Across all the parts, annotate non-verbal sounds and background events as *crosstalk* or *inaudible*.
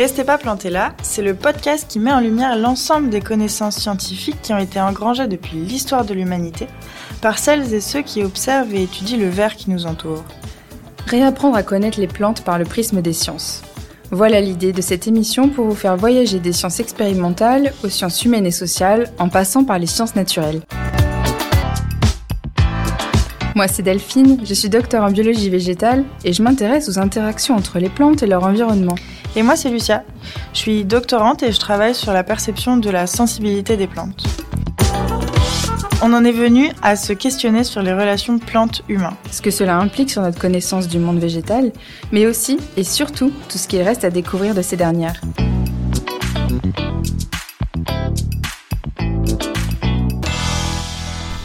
Restez pas plantés là, c'est le podcast qui met en lumière l'ensemble des connaissances scientifiques qui ont été engrangées depuis l'histoire de l'humanité par celles et ceux qui observent et étudient le verre qui nous entoure. Réapprendre à connaître les plantes par le prisme des sciences. Voilà l'idée de cette émission pour vous faire voyager des sciences expérimentales aux sciences humaines et sociales en passant par les sciences naturelles. Moi, c'est Delphine, je suis docteur en biologie végétale et je m'intéresse aux interactions entre les plantes et leur environnement. Et moi, c'est Lucia. Je suis doctorante et je travaille sur la perception de la sensibilité des plantes. On en est venu à se questionner sur les relations plantes-humains. Ce que cela implique sur notre connaissance du monde végétal, mais aussi et surtout tout ce qu'il reste à découvrir de ces dernières.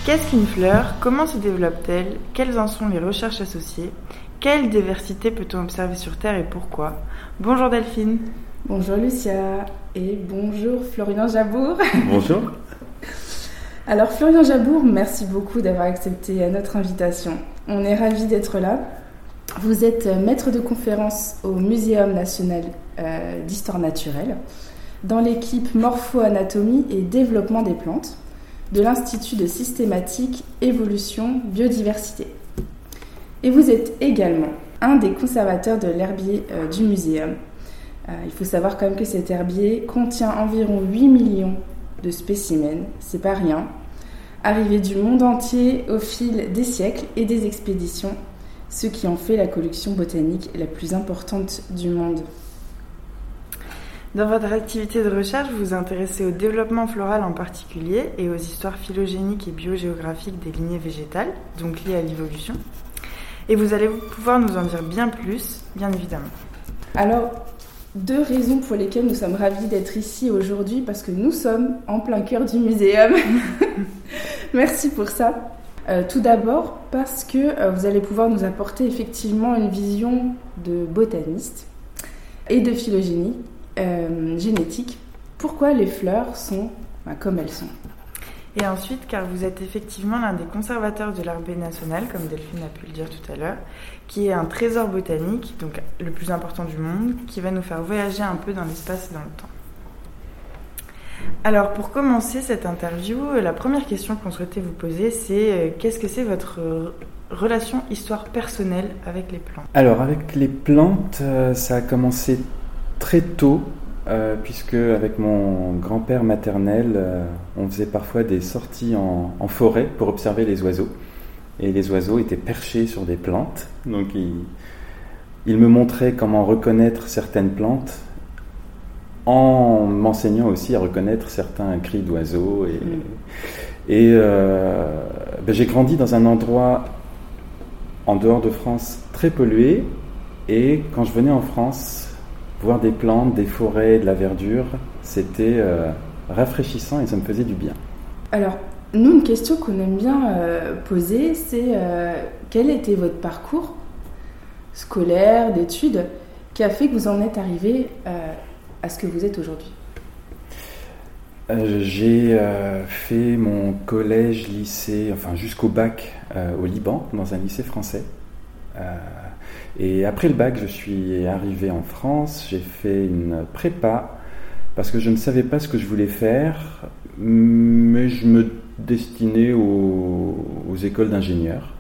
Qu'est-ce qu'une fleur? Comment se développe-t-elle? Quelles en sont les recherches associées? Quelle diversité peut-on observer sur Terre et pourquoi? Bonjour Delphine. Bonjour Lucia et bonjour Florian Jabour. *laughs* Bonjour. Alors Florian Jabour, merci beaucoup d'avoir accepté notre invitation. On est ravis d'être là. Vous êtes maître de conférence au Muséum national euh, d'histoire naturelle dans l'équipe Morpho-anatomie et développement des plantes de l'Institut de systématique, évolution, biodiversité. Et vous êtes également un des conservateurs de l'herbier euh, du muséum. Euh, il faut savoir quand même que cet herbier contient environ 8 millions de spécimens, c'est pas rien, arrivés du monde entier au fil des siècles et des expéditions, ce qui en fait la collection botanique la plus importante du monde. Dans votre activité de recherche, vous vous intéressez au développement floral en particulier et aux histoires phylogéniques et biogéographiques des lignées végétales, donc liées à l'évolution. Et vous allez pouvoir nous en dire bien plus, bien évidemment. Alors, deux raisons pour lesquelles nous sommes ravis d'être ici aujourd'hui, parce que nous sommes en plein cœur du muséum. *laughs* Merci pour ça. Euh, tout d'abord, parce que euh, vous allez pouvoir nous apporter effectivement une vision de botaniste et de phylogénie euh, génétique, pourquoi les fleurs sont bah, comme elles sont? Et ensuite, car vous êtes effectivement l'un des conservateurs de l'herbier national, comme Delphine a pu le dire tout à l'heure, qui est un trésor botanique, donc le plus important du monde, qui va nous faire voyager un peu dans l'espace et dans le temps. Alors, pour commencer cette interview, la première question qu'on souhaitait vous poser, c'est euh, qu'est-ce que c'est votre relation histoire personnelle avec les plantes? Alors, avec les plantes, euh, ça a commencé très tôt, euh, puisque avec mon grand-père maternel, euh, on faisait parfois des sorties en, forêt pour observer les oiseaux. Et les oiseaux étaient perchés sur des plantes. Donc il, me montrait comment reconnaître certaines plantes en m'enseignant aussi à reconnaître certains cris d'oiseaux. Et, mm. euh, ben, j'ai grandi dans un endroit en dehors de France très pollué. Et quand je venais en France, voir des plantes, des forêts, de la verdure, c'était euh, rafraîchissant et ça me faisait du bien. Alors, nous, une question qu'on aime bien euh, poser, c'est euh, quel était votre parcours scolaire, d'études, qui a fait que vous en êtes arrivé à ce que vous êtes aujourd'hui? J'ai fait mon collège, lycée, enfin jusqu'au bac au Liban, dans un lycée français. Et après le bac, je suis arrivé en France, j'ai fait une prépa parce que je ne savais pas ce que je voulais faire, mais je me destinais aux, écoles d'ingénieurs.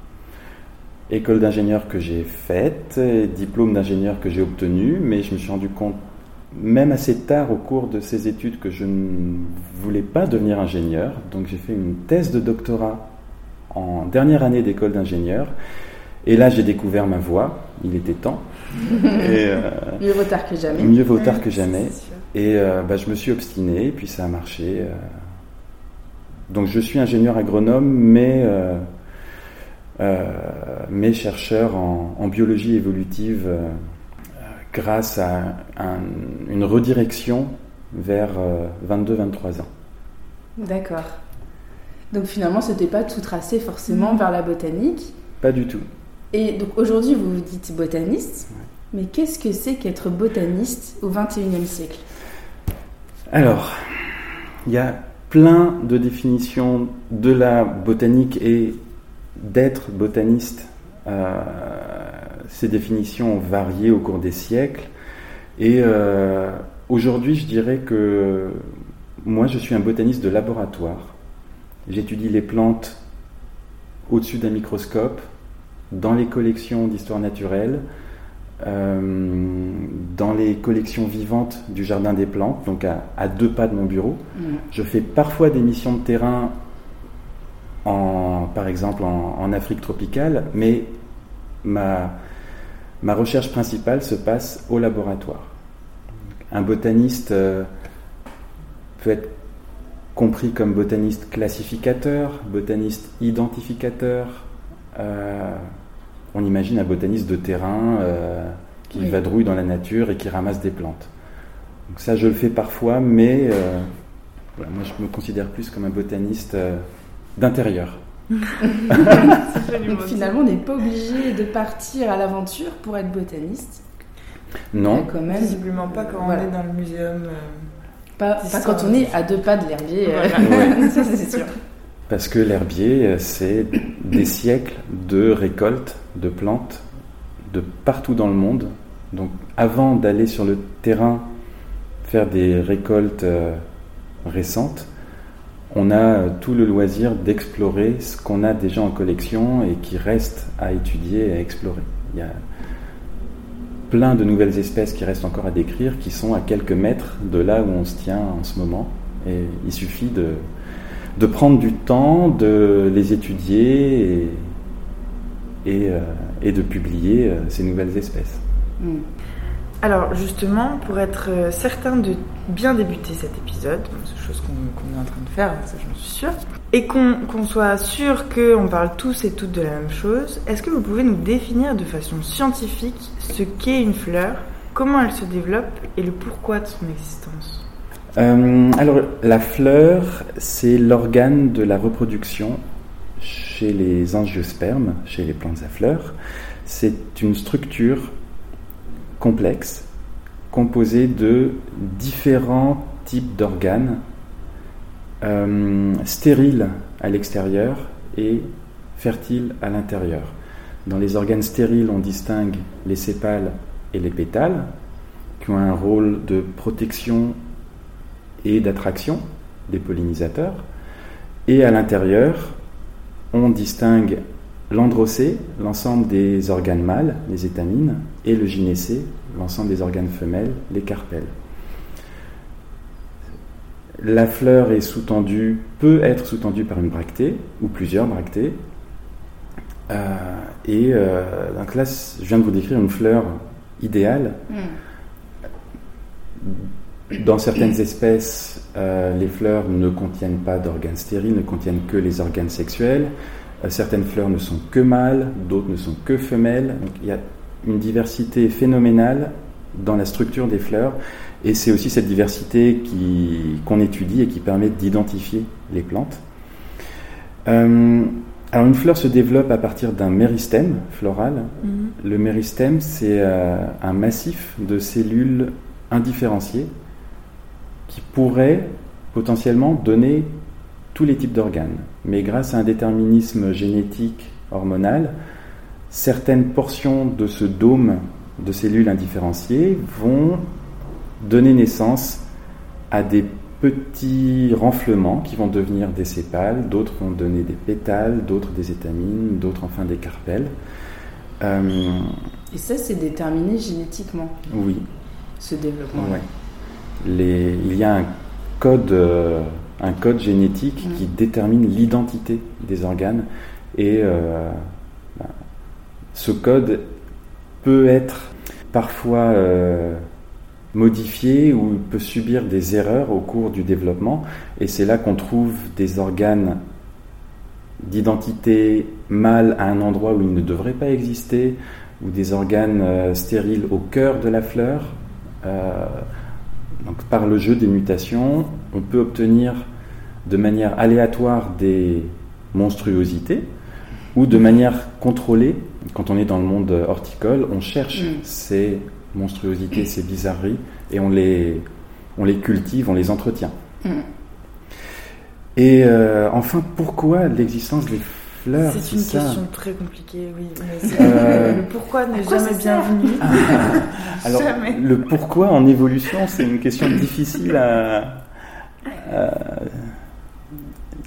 École d'ingénieur que j'ai faite, diplôme d'ingénieur que j'ai obtenu, mais je me suis rendu compte, même assez tard au cours de ces études, que je ne voulais pas devenir ingénieur. Donc j'ai fait une thèse de doctorat en dernière année d'école d'ingénieur. Et là, j'ai découvert ma voix. Il était temps. *laughs* Euh, mieux vaut tard que jamais. Mieux vaut tard que jamais. Et euh, bah, je me suis obstiné, et puis ça a marché. Euh. Donc je suis ingénieur agronome, mais, mais chercheur en, biologie évolutive grâce à une redirection vers 22-23 ans. D'accord. Donc finalement, ce n'était pas tout tracé forcément vers la botanique. Pas du tout. Et donc aujourd'hui, vous vous dites botaniste, mais qu'est-ce que c'est qu'être botaniste au XXIe siècle? Alors, il y a plein de définitions de la botanique et d'être botaniste. Euh, ces définitions ont varié au cours des siècles, Et euh, aujourd'hui, je dirais que moi, je suis un botaniste de laboratoire. J'étudie les plantes au-dessus d'un microscope, dans les collections d'histoire naturelle, euh, dans les collections vivantes du Jardin des Plantes, donc à, deux pas de mon bureau. Je fais parfois des missions de terrain, en, par exemple en, Afrique tropicale, mais ma, ma, recherche principale se passe au laboratoire. Un botaniste euh, peut être compris comme botaniste classificateur, botaniste identificateur. Euh, on imagine un botaniste de terrain euh, qui vadrouille dans la nature et qui ramasse des plantes. Donc ça, je le fais parfois, mais euh, moi, je me considère plus comme un botaniste d'intérieur. Donc finalement, on n'est pas obligé de partir à l'aventure pour être botaniste. Non. Quand même, Visiblement pas quand on est dans le muséum. Pas, quand on est à deux pas de l'herbier, euh, *laughs* ça c'est sûr. Parce que l'herbier, euh, c'est des siècles de récoltes de plantes de partout dans le monde. Donc avant d'aller sur le terrain faire des récoltes euh, récentes, on a tout le loisir d'explorer ce qu'on a déjà en collection et qui reste à étudier et à explorer. Il y a plein de nouvelles espèces qui restent encore à décrire, qui sont à quelques mètres de là où on se tient en ce moment. Et il suffit de, de prendre du temps, de les étudier et, euh, de publier euh, ces nouvelles espèces. Hmm. Alors justement, pour être euh, certain de bien débuter cet épisode, c'est chose qu'on est en train de faire, ça j'en suis sûre, et qu'on soit sûr qu'on parle tous et toutes de la même chose, est-ce que vous pouvez nous définir de façon scientifique ce qu'est une fleur, comment elle se développe et le pourquoi de son existence? Euh, Alors la fleur, c'est l'organe de la reproduction chez les angiospermes, chez les plantes à fleurs. C'est une structure complexe, composé de différents types d'organes euh, stériles à l'extérieur et fertiles à l'intérieur. Dans les organes stériles, on distingue les sépales et les pétales, qui ont un rôle de protection et d'attraction des pollinisateurs. Et à l'intérieur, on distingue l'androcée, l'ensemble des organes mâles, les étamines, et le gynécée, l'ensemble des organes femelles, les carpelles. La fleur est sous-tendue, peut être sous-tendue par une bractée ou plusieurs bractées. Euh, et euh, donc là, je viens de vous décrire une fleur idéale. Hmm. Dans certaines espèces, euh, les fleurs ne contiennent pas d'organes stériles, ne contiennent que les organes sexuels. Euh, certaines fleurs ne sont que mâles, d'autres ne sont que femelles. Donc, il y a une diversité phénoménale dans la structure des fleurs. Et c'est aussi cette diversité qu'on étudie et qui permet d'identifier les plantes. Euh, alors une fleur se développe à partir d'un méristème floral. Mhm. Le méristème, c'est un massif de cellules indifférenciées qui pourraient potentiellement donner tous les types d'organes. Mais grâce à un déterminisme génétique hormonal, certaines portions de ce dôme de cellules indifférenciées vont donner naissance à des petits renflements qui vont devenir des sépales, d'autres vont donner des pétales, d'autres des étamines, d'autres enfin des carpelles. Euh, Et ça, c'est déterminé génétiquement Oui. Ce développement Les, Il y a un code euh, un code génétique qui détermine l'identité des organes. Et euh, ben, ce code peut être parfois euh, modifié ou peut subir des erreurs au cours du développement. Et c'est là qu'on trouve des organes d'identité mâle à un endroit où ils ne devraient pas exister, ou des organes stériles au cœur de la fleur. Donc, par le jeu des mutations, on peut obtenir de manière aléatoire des monstruosités ou de manière contrôlée. Quand on est dans le monde horticole, on cherche mm. ces monstruosités, ces bizarreries, et on les, on les cultive, on les entretient. Mm. Et euh, enfin, pourquoi l'existence des fleurs. C'est une ça question très compliquée, oui. Mais euh... le pourquoi n'est jamais bienvenu. *laughs* Alors, le pourquoi en évolution, c'est une question difficile à,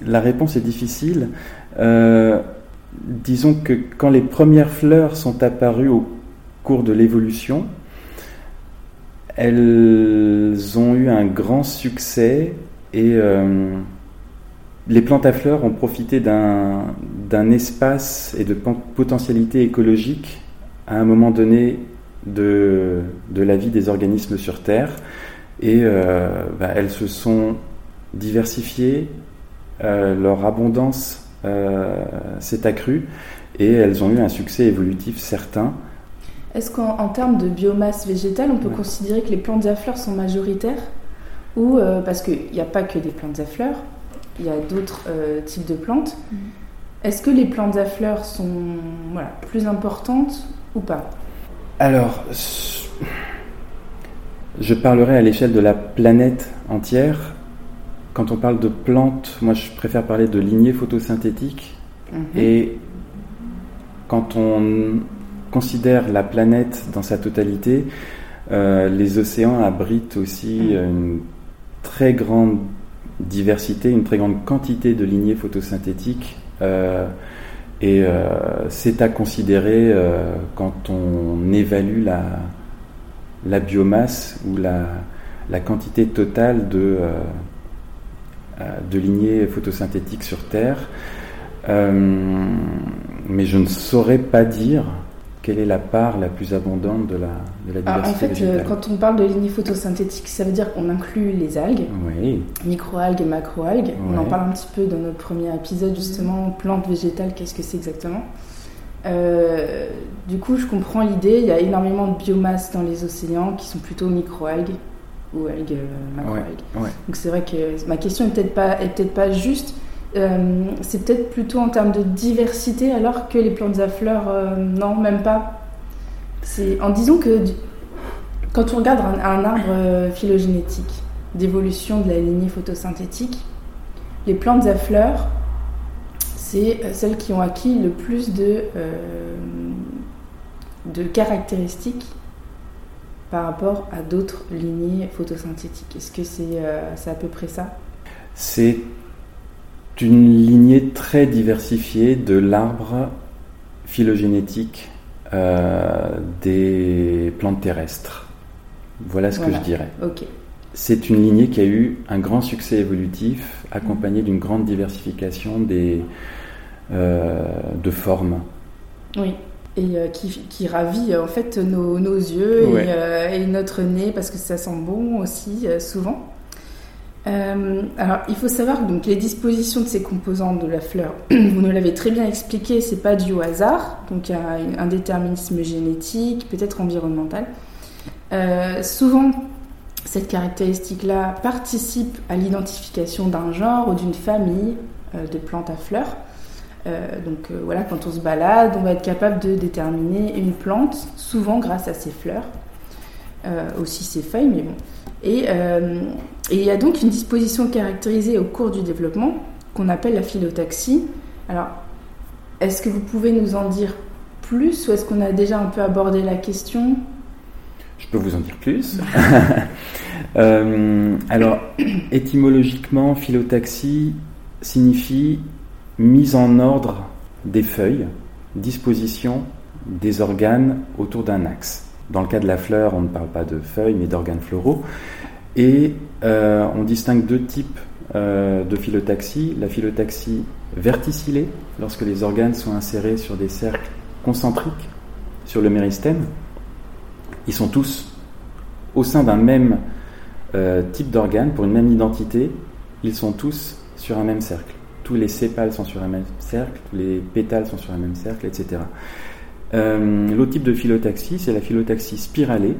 La réponse est difficile. Euh, disons que quand les premières fleurs sont apparues au cours de l'évolution, elles ont eu un grand succès et euh, les plantes à fleurs ont profité d'un espace et de potentialité écologique à un moment donné de, de la vie des organismes sur Terre. Et euh, bah, elles se sont diversifiées, euh, leur abondance s'est accrue et elles ont eu un succès évolutif certain. Est-ce qu'en termes de biomasse végétale, on peut considérer que les plantes à fleurs sont majoritaires? Ou euh, parce qu'il n'y a pas que des plantes à fleurs, il y a d'autres euh, types de plantes. Est-ce que les plantes à fleurs sont voilà, plus importantes ou pas? Alors, je parlerai à l'échelle de la planète entière. Quand on parle de plantes, moi je préfère parler de lignées photosynthétiques. Mm-hmm. Et quand on considère la planète dans sa totalité, euh, les océans abritent aussi mm. une très grande diversité, une très grande quantité de lignées photosynthétiques. Euh, et euh, c'est à considérer quand on évalue la, biomasse ou la, quantité totale de lignées photosynthétiques sur Terre. mais je ne saurais pas dire quelle est la part la plus abondante de la, de la ah, diversité En fait, euh, quand on parle de lignées photosynthétiques, ça veut dire qu'on inclut les algues, oui. microalgues et macroalgues. On en parle un petit peu dans notre premier épisode, justement, plantes végétales, qu'est-ce que c'est exactement euh, Du coup, je comprends l'idée, il y a énormément de biomasse dans les océans qui sont plutôt microalgues ou algues euh, macroalgues. Donc c'est vrai que ma question n'est peut-être pas, est peut-être pas juste, euh, c'est peut-être plutôt en termes de diversité, alors que les plantes à fleurs, euh, non, même pas. C'est en disant que quand on regarde un, arbre euh, phylogénétique d'évolution de la lignée photosynthétique, les plantes à fleurs, c'est celles qui ont acquis le plus de, de caractéristiques par rapport à d'autres lignées photosynthétiques. Est-ce que c'est à peu près ça? C'est une lignée très diversifiée de l'arbre phylogénétique euh, des plantes terrestres. Voilà ce que je dirais. C'est une lignée qui a eu un grand succès évolutif, accompagné d'une grande diversification des, euh, de formes. Oui, et euh, qui, ravit en fait nos, yeux et, et, notre nez parce que ça sent bon aussi souvent. Euh, alors, il faut savoir donc les dispositions de ces composantes de la fleur. *clears throat* Vous nous l'avez très bien expliqué, c'est pas dû au hasard, donc il y a un déterminisme génétique, peut-être environnemental. Euh, souvent, cette caractéristique-là participe à l'identification d'un genre ou d'une famille euh, de plantes à fleurs. donc voilà, quand on se balade, on va être capable de déterminer une plante, souvent grâce à ses fleurs, aussi ses feuilles, mais bon. Et et il y a donc une disposition caractérisée au cours du développement qu'on appelle la phyllotaxie. Alors, est-ce que vous pouvez nous en dire plus ou est-ce qu'on a déjà un peu abordé la question? Je peux vous en dire plus. *laughs* Euh, alors, étymologiquement, phyllotaxie signifie mise en ordre des feuilles, disposition des organes autour d'un axe. Dans le cas de la fleur, on ne parle pas de feuilles, mais d'organes floraux. Et euh, on distingue deux types euh, de phyllotaxie. La phyllotaxie verticillée, lorsque les organes sont insérés sur des cercles concentriques sur le méristème. Ils sont tous au sein d'un même euh, type d'organe, pour une même identité, ils sont tous sur un même cercle. Tous les sépales sont sur un même cercle, tous les pétales sont sur un même cercle, etc. L'autre type de phyllotaxie, c'est la phyllotaxie spiralée,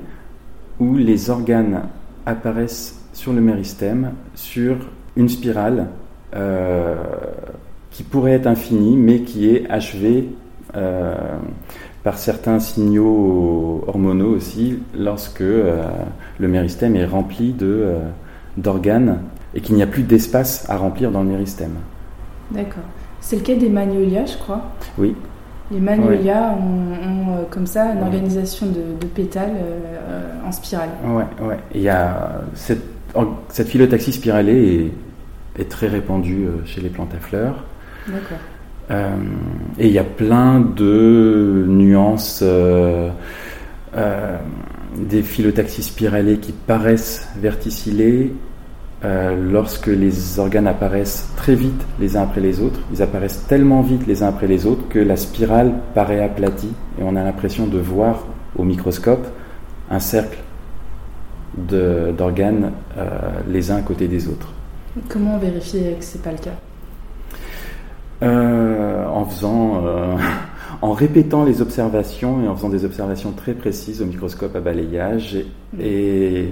où les organes apparaissent sur le méristème sur une spirale euh, qui pourrait être infinie, mais qui est achevée euh, par certains signaux hormonaux aussi, lorsque euh, le méristème est rempli d'organes et qu'il n'y a plus d'espace à remplir dans le méristème. D'accord. C'est le cas des magnolias, je crois. Oui. Les magnolias ont, ont, comme ça une organisation de, de pétales en spirale. Ouais, ouais. Il y a cette, cette phyllotaxie spiralée est, est, très répandue chez les plantes à fleurs. D'accord. Euh, et il y a plein de nuances, euh, euh, des phyllotaxies spiralées qui paraissent verticillées lorsque les organes apparaissent très vite les uns après les autres. Ils apparaissent tellement vite les uns après les autres que la spirale paraît aplatie et on a l'impression de voir au microscope un cercle d'organes les uns à côté des autres. Comment vérifier que ce n'est pas le cas? Euh, en faisant, euh, *laughs* en répétant les observations et en faisant des observations très précises au microscope à balayage et,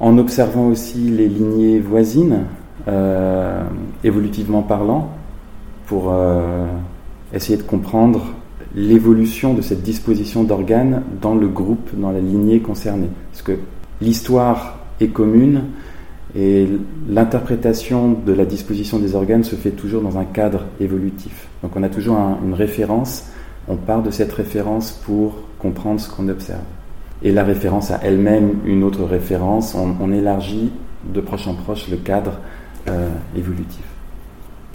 en observant aussi les lignées voisines, euh, évolutivement parlant, pour essayer de comprendre l'évolution de cette disposition d'organes dans le groupe, dans la lignée concernée. Parce que l'histoire est commune, et l'interprétation de la disposition des organes se fait toujours dans un cadre évolutif. Donc on a toujours une référence, on part de cette référence pour comprendre ce qu'on observe. Et la référence a elle-même une autre référence, on, élargit de proche en proche le cadre euh, évolutif.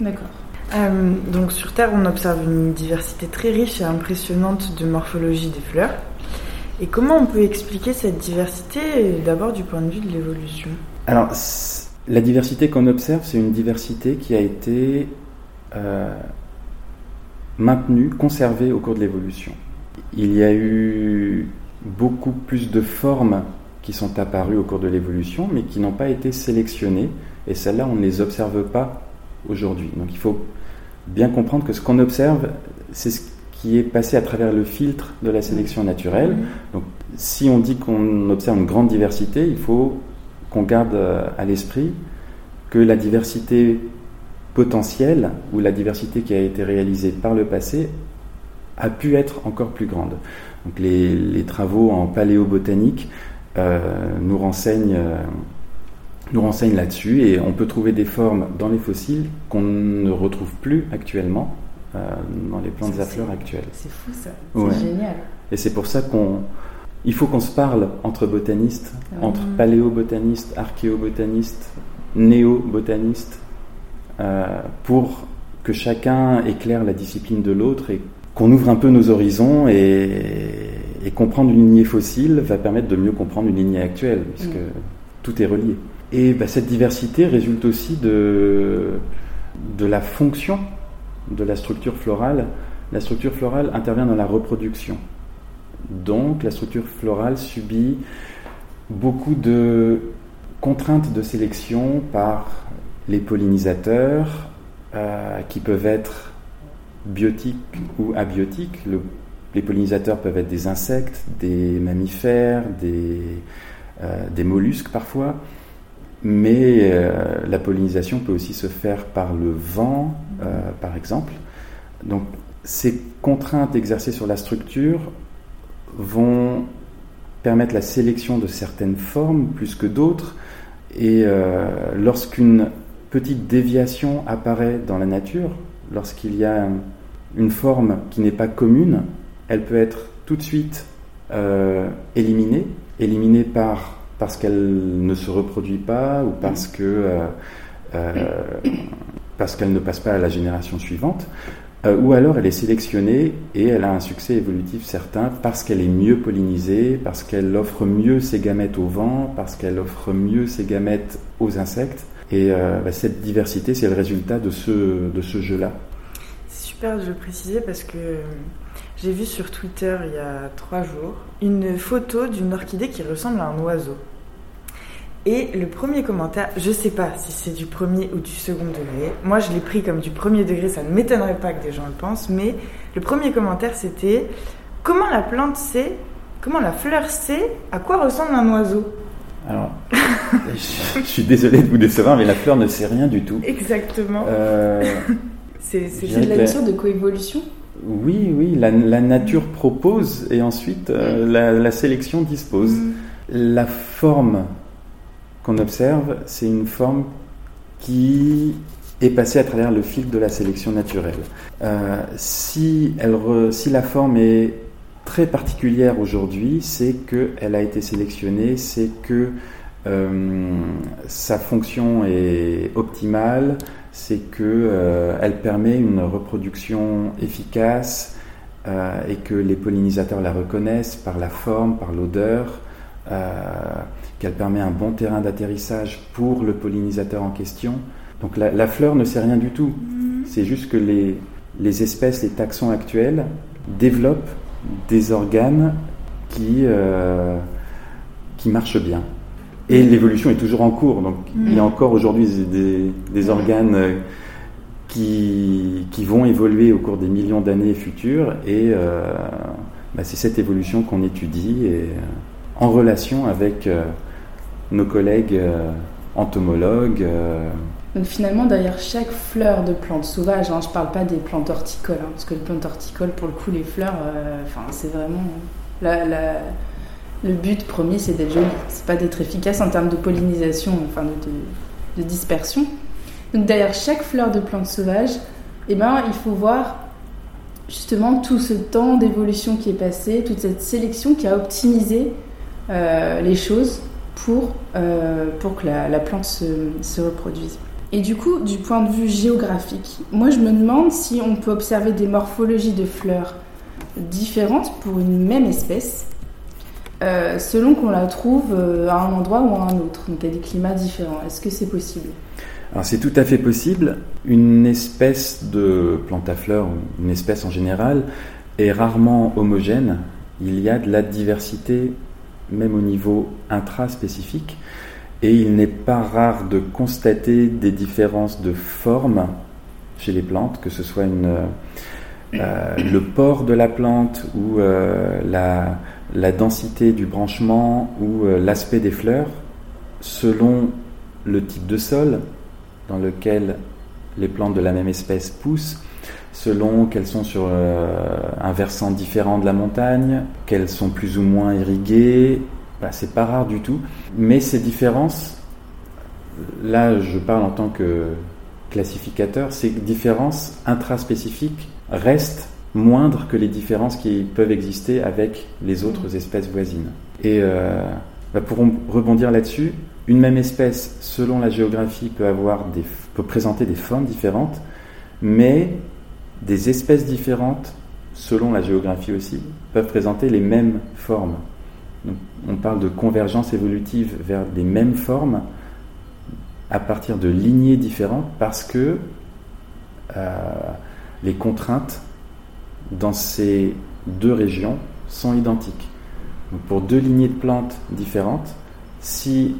D'accord. Euh, donc sur Terre, on observe une diversité très riche et impressionnante de morphologie des fleurs. Et comment on peut expliquer cette diversité d'abord du point de vue de l'évolution? Alors, la diversité qu'on observe, c'est une diversité qui a été euh, maintenue, conservée au cours de l'évolution. Il y a eu beaucoup plus de formes qui sont apparues au cours de l'évolution, mais qui n'ont pas été sélectionnées, et celles-là, on ne les observe pas aujourd'hui. Donc il faut bien comprendre que ce qu'on observe, c'est ce qui est passé à travers le filtre de la sélection naturelle. Donc si on dit qu'on observe une grande diversité, il faut qu'on garde euh, à l'esprit que la diversité potentielle ou la diversité qui a été réalisée par le passé a pu être encore plus grande. Donc les, travaux en paléobotanique euh, nous renseignent, euh, nous renseignent là-dessus et on peut trouver des formes dans les fossiles qu'on ne retrouve plus actuellement dans les plantes à fleurs actuelles. C'est fou ça, c'est génial. Et c'est pour ça qu'on il faut qu'on se parle entre botanistes, entre paléobotanistes, archéobotanistes, néo-botanistes, euh, pour que chacun éclaire la discipline de l'autre et qu'on ouvre un peu nos horizons et, comprendre une lignée fossile va permettre de mieux comprendre une lignée actuelle, puisque mm. tout est relié. Et bah, cette diversité résulte aussi de, de la fonction de la structure florale. La structure florale intervient dans la reproduction. Donc la structure florale subit beaucoup de contraintes de sélection par les pollinisateurs euh, qui peuvent être biotiques ou abiotiques. les pollinisateurs peuvent être des insectes, des mammifères, des, euh, mollusques parfois, mais euh, la pollinisation peut aussi se faire par le vent, par exemple. Donc ces contraintes exercées sur la structure vont permettre la sélection de certaines formes plus que d'autres. Et euh, lorsqu'une petite déviation apparaît dans la nature, lorsqu'il y a une forme qui n'est pas commune, elle peut être tout de suite euh, éliminée, éliminée par, parce qu'elle ne se reproduit pas ou parce que euh, parce qu'elle ne passe pas à la génération suivante. Euh, ou alors elle est sélectionnée et elle a un succès évolutif certain parce qu'elle est mieux pollinisée, parce qu'elle offre mieux ses gamètes au vent, parce qu'elle offre mieux ses gamètes aux insectes. Et euh, bah, cette diversité, c'est le résultat de ce, de ce jeu-là. C'est super de le préciser parce que euh, j'ai vu sur Twitter il y a trois jours une photo d'une orchidée qui ressemble à un oiseau. Et le premier commentaire, je sais pas si c'est du premier ou du second degré. Moi, je l'ai pris comme du premier degré, ça ne m'étonnerait pas que des gens le pensent. Mais le premier commentaire, c'était comment la plante sait, comment la fleur sait à quoi ressemble un oiseau? Alors, *laughs* je, suis désolé de vous décevoir, mais la fleur ne sait rien du tout. Exactement. Euh, c'est de la mission de coévolution Oui, oui, la, nature propose et ensuite euh, la, sélection dispose. Mm. La forme qu'on observe, c'est une forme qui est passée à travers le filtre de la sélection naturelle. Euh, si, elle si la forme est très particulière aujourd'hui, c'est qu'elle a été sélectionnée, c'est que euh, sa fonction est optimale, c'est qu'elle euh, permet une reproduction efficace euh, et que les pollinisateurs la reconnaissent par la forme, par l'odeur, qu'elle permet un bon terrain d'atterrissage pour le pollinisateur en question. Donc la, fleur ne sait rien du tout. Mm-hmm. C'est juste que les, les, espèces, les taxons actuels développent des organes qui, qui marchent bien. Et l'évolution est toujours en cours. Donc il y a mm. encore aujourd'hui des, mm. organes euh, qui, qui, vont évoluer au cours des millions d'années futures. Et euh, bah, c'est cette évolution qu'on étudie et, euh, en relation avec nos collègues entomologues. Donc finalement, derrière chaque fleur de plante sauvage, hein, je ne parle pas des plantes horticoles, hein, parce que les plantes horticoles, pour le coup, les fleurs, enfin c'est vraiment le but premier, c'est d'être joli. C'est pas d'être efficace en termes de pollinisation, enfin de, dispersion. Donc derrière chaque fleur de plante sauvage, eh ben, il faut voir justement tout ce temps d'évolution qui est passé, toute cette sélection qui a optimisé euh, les choses pour, euh, pour que la, plante se, reproduise. Et du coup, du point de vue géographique, moi je me demande si on peut observer des morphologies de fleurs différentes pour une même espèce euh, selon qu'on la trouve euh, à un endroit ou à un autre. Donc a des climats différents. Est-ce que c'est possible? Alors c'est tout à fait possible. Une espèce de plante à fleurs, une espèce en général, est rarement homogène. Il y a de la diversité, même au niveau intraspécifique. Et il n'est pas rare de constater des différences de forme chez les plantes, que ce soit euh, le port de la plante ou la, la densité du branchement ou euh, l'aspect des fleurs selon le type de sol dans lequel les plantes de la même espèce poussent, selon qu'elles sont sur euh, un versant différent de la montagne, qu'elles sont plus ou moins irriguées. Bah, c'est pas rare du tout. Mais ces différences, là je parle en tant que classificateur, ces différences intraspécifiques restent moindres que les différences qui peuvent exister avec les autres espèces voisines. Et euh, bah, pour rebondir là-dessus, une même espèce, selon la géographie, peut, avoir des, peut présenter des formes différentes, mais des espèces différentes, selon la géographie aussi, peuvent présenter les mêmes formes. On parle de convergence évolutive vers les mêmes formes à partir de lignées différentes parce que euh, les contraintes dans ces deux régions sont identiques. pour deux lignées de plantes différentes, si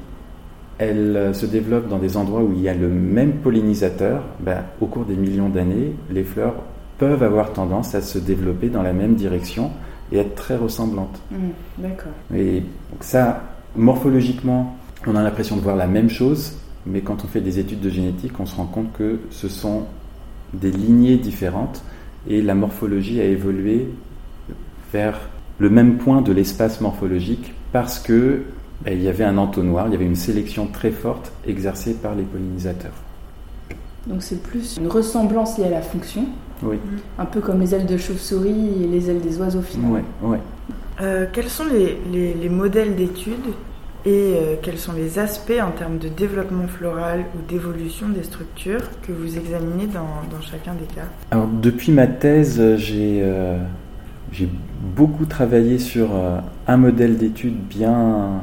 elles se développent dans des endroits où il y a le même pollinisateur, ben, au cours des millions d'années, les fleurs peuvent avoir tendance à se développer dans la même direction et être très ressemblantes. Mmh, d'accord. Et ça, morphologiquement, on a l'impression de voir la même chose, mais quand on fait des études de génétique, on se rend compte que ce sont des lignées différentes et la morphologie a évolué vers le même point de l'espace morphologique parce que ben, il y avait un entonnoir, il y avait une sélection très forte exercée par les pollinisateurs. Donc c'est plus une ressemblance liée à la fonction, oui. un peu comme les ailes de chauve-souris et les ailes des oiseaux finalement. Oui, euh, quels sont les, les modèles d'études et euh, quels sont les aspects en termes de développement floral ou d'évolution des structures que vous examinez dans, dans chacun des cas? Alors depuis ma thèse, j'ai euh, beaucoup travaillé sur euh, un modèle d'étude bien,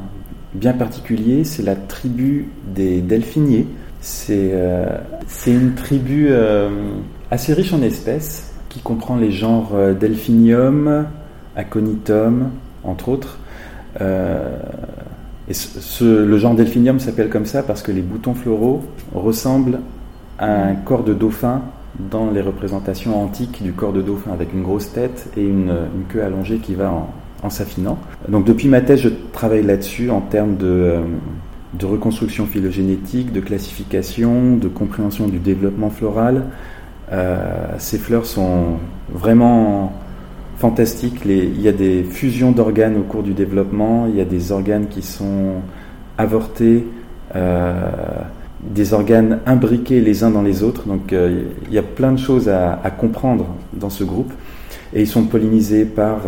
bien particulier, c'est la tribu des delphiniers. C'est une tribu assez riche en espèces qui comprend les genres Delphinium, Aconitum, entre autres. Et le genre delphinium s'appelle comme ça parce que les boutons floraux ressemblent à un corps de dauphin dans les représentations antiques du corps de dauphin avec une grosse tête et une, queue allongée qui va en, s'affinant. Donc depuis ma thèse, je travaille là-dessus en termes de, euh, de, reconstruction phylogénétique, de classification, de compréhension du développement floral. Euh, ces fleurs sont vraiment fantastique. il y a des fusions d'organes au cours du développement, il y a des organes qui sont avortés, euh, des organes imbriqués les uns dans les autres. Donc euh, il y a plein de choses à, comprendre dans ce groupe. Et ils sont pollinisés par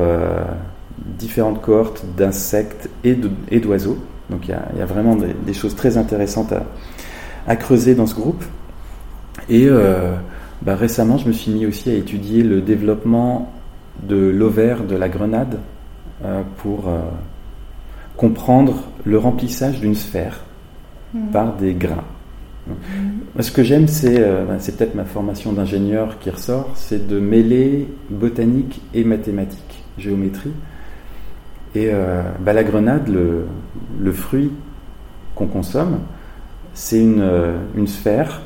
différentes cohortes d'insectes et d'oiseaux. Donc il y, a, vraiment des, choses très intéressantes à, creuser dans ce groupe. Et bah, récemment, je me suis mis aussi à étudier le développement de l'ovaire de la grenade pour comprendre le remplissage d'une sphère hmm. par des grains. Ce que j'aime, euh, ben, c'est peut-être ma formation d'ingénieur qui ressort, c'est de mêler botanique et mathématiques, géométrie. Et euh, ben, la grenade, le, fruit qu'on consomme, c'est une, euh, une, sphère.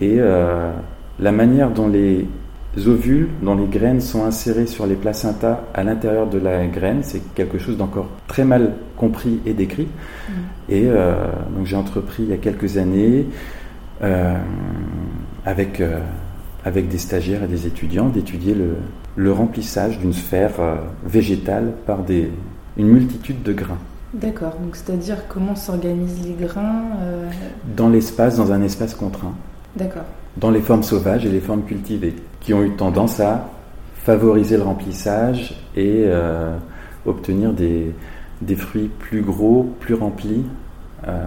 Et la manière dont les ovules, dont les graines sont insérées sur les placentas à l'intérieur de la graine, c'est quelque chose d'encore très mal compris et décrit. Mm. Et euh, donc j'ai entrepris il y a quelques années euh, avec, euh, avec des stagiaires et des étudiants d'étudier le, le, remplissage d'une sphère végétale par des, une multitude de grains. D'accord, donc c'est-à-dire comment s'organisent les grains Dans l'espace, dans un espace contraint. D'accord. Dans les formes sauvages et les formes cultivées, qui ont eu tendance à favoriser le remplissage et obtenir des, des fruits plus gros, plus remplis. Euh.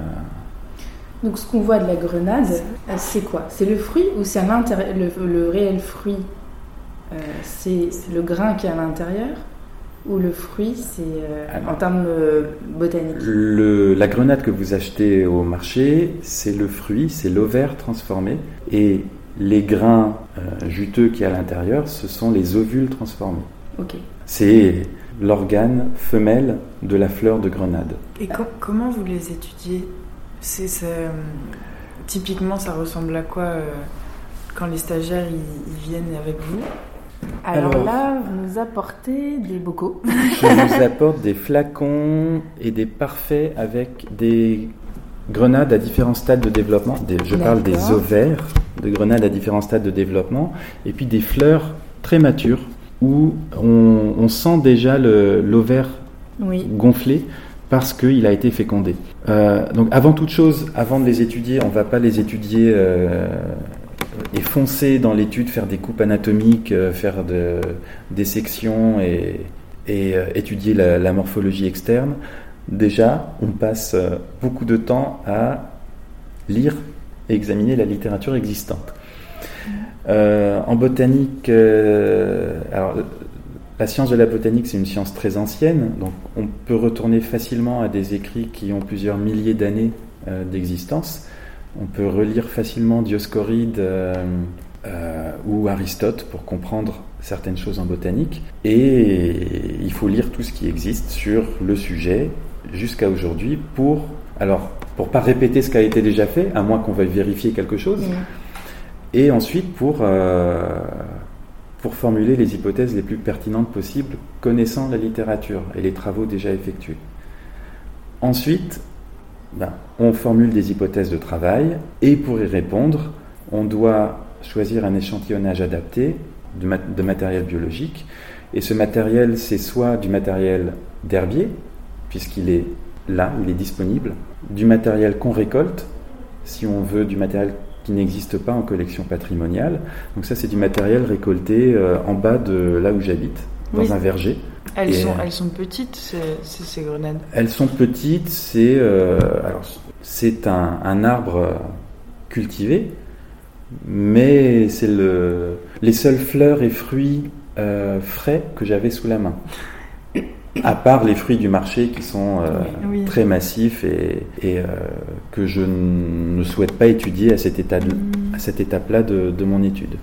Donc ce qu'on voit de la grenade, euh, c'est quoi? C'est le fruit ou c'est le, le, réel fruit? Euh, C'est le grain qui est à l'intérieur? Ou le fruit, c'est en termes botaniques La grenade que vous achetez au marché, c'est le fruit, c'est l'ovaire transformé. Et les grains juteux qui à l'intérieur, ce sont les ovules transformés. Ok. C'est l'organe femelle de la fleur de grenade. Et comment vous les étudiez? C'est euh, typiquement ça ressemble à quoi euh, quand les stagiaires ils, viennent avec vous? Alors, là, vous nous apportez des bocaux. *laughs* je vous apporte des flacons et des parfaits avec des grenades à différents stades de développement. je parle des ovaires de grenades à différents stades de développement et puis des fleurs très matures où on, sent déjà l'ovaire gonflé parce qu'il a été fécondé. Euh, donc avant toute chose, avant de les étudier, on ne va pas les étudier euh, et foncer dans l'étude, faire des coupes anatomiques, euh, faire des sections et, étudier la, morphologie externe. Déjà, on passe beaucoup de temps à lire et examiner la littérature existante. Euh, en botanique, euh, la science de la botanique, c'est une science très ancienne, donc on peut retourner facilement à des écrits qui ont plusieurs milliers d'années euh, d'existence. On peut relire facilement Dioscoride ou Aristote pour comprendre certaines choses en botanique. Et il faut lire tout ce qui existe sur le sujet jusqu'à aujourd'hui pour, alors, pour pas répéter ce qui a été déjà fait, à moins qu'on veuille vérifier quelque chose et ensuite pour, euh, pour formuler les hypothèses les plus pertinentes possibles, connaissant la littérature et les travaux déjà effectués. Ensuite, ben, on formule des hypothèses de travail, et pour y répondre, on doit choisir un échantillonnage adapté de, de matériel biologique, et ce matériel, c'est soit du matériel d'herbier, puisqu'il est là, il est disponible, du matériel qu'on récolte, si on veut du matériel qui n'existe pas en collection patrimoniale. Donc ça, c'est du matériel récolté euh, en bas de là où j'habite, dans un verger. Elles, sont, euh, elles sont petites, ces, ces, grenades. Elles sont petites, c'est euh, un, un, arbre cultivé, mais c'est le, les seules fleurs et fruits frais que j'avais sous la main. À part les fruits du marché qui sont euh, très massifs et, euh, que je ne souhaite pas étudier à, cette étape, à cette étape-là de, mon étude.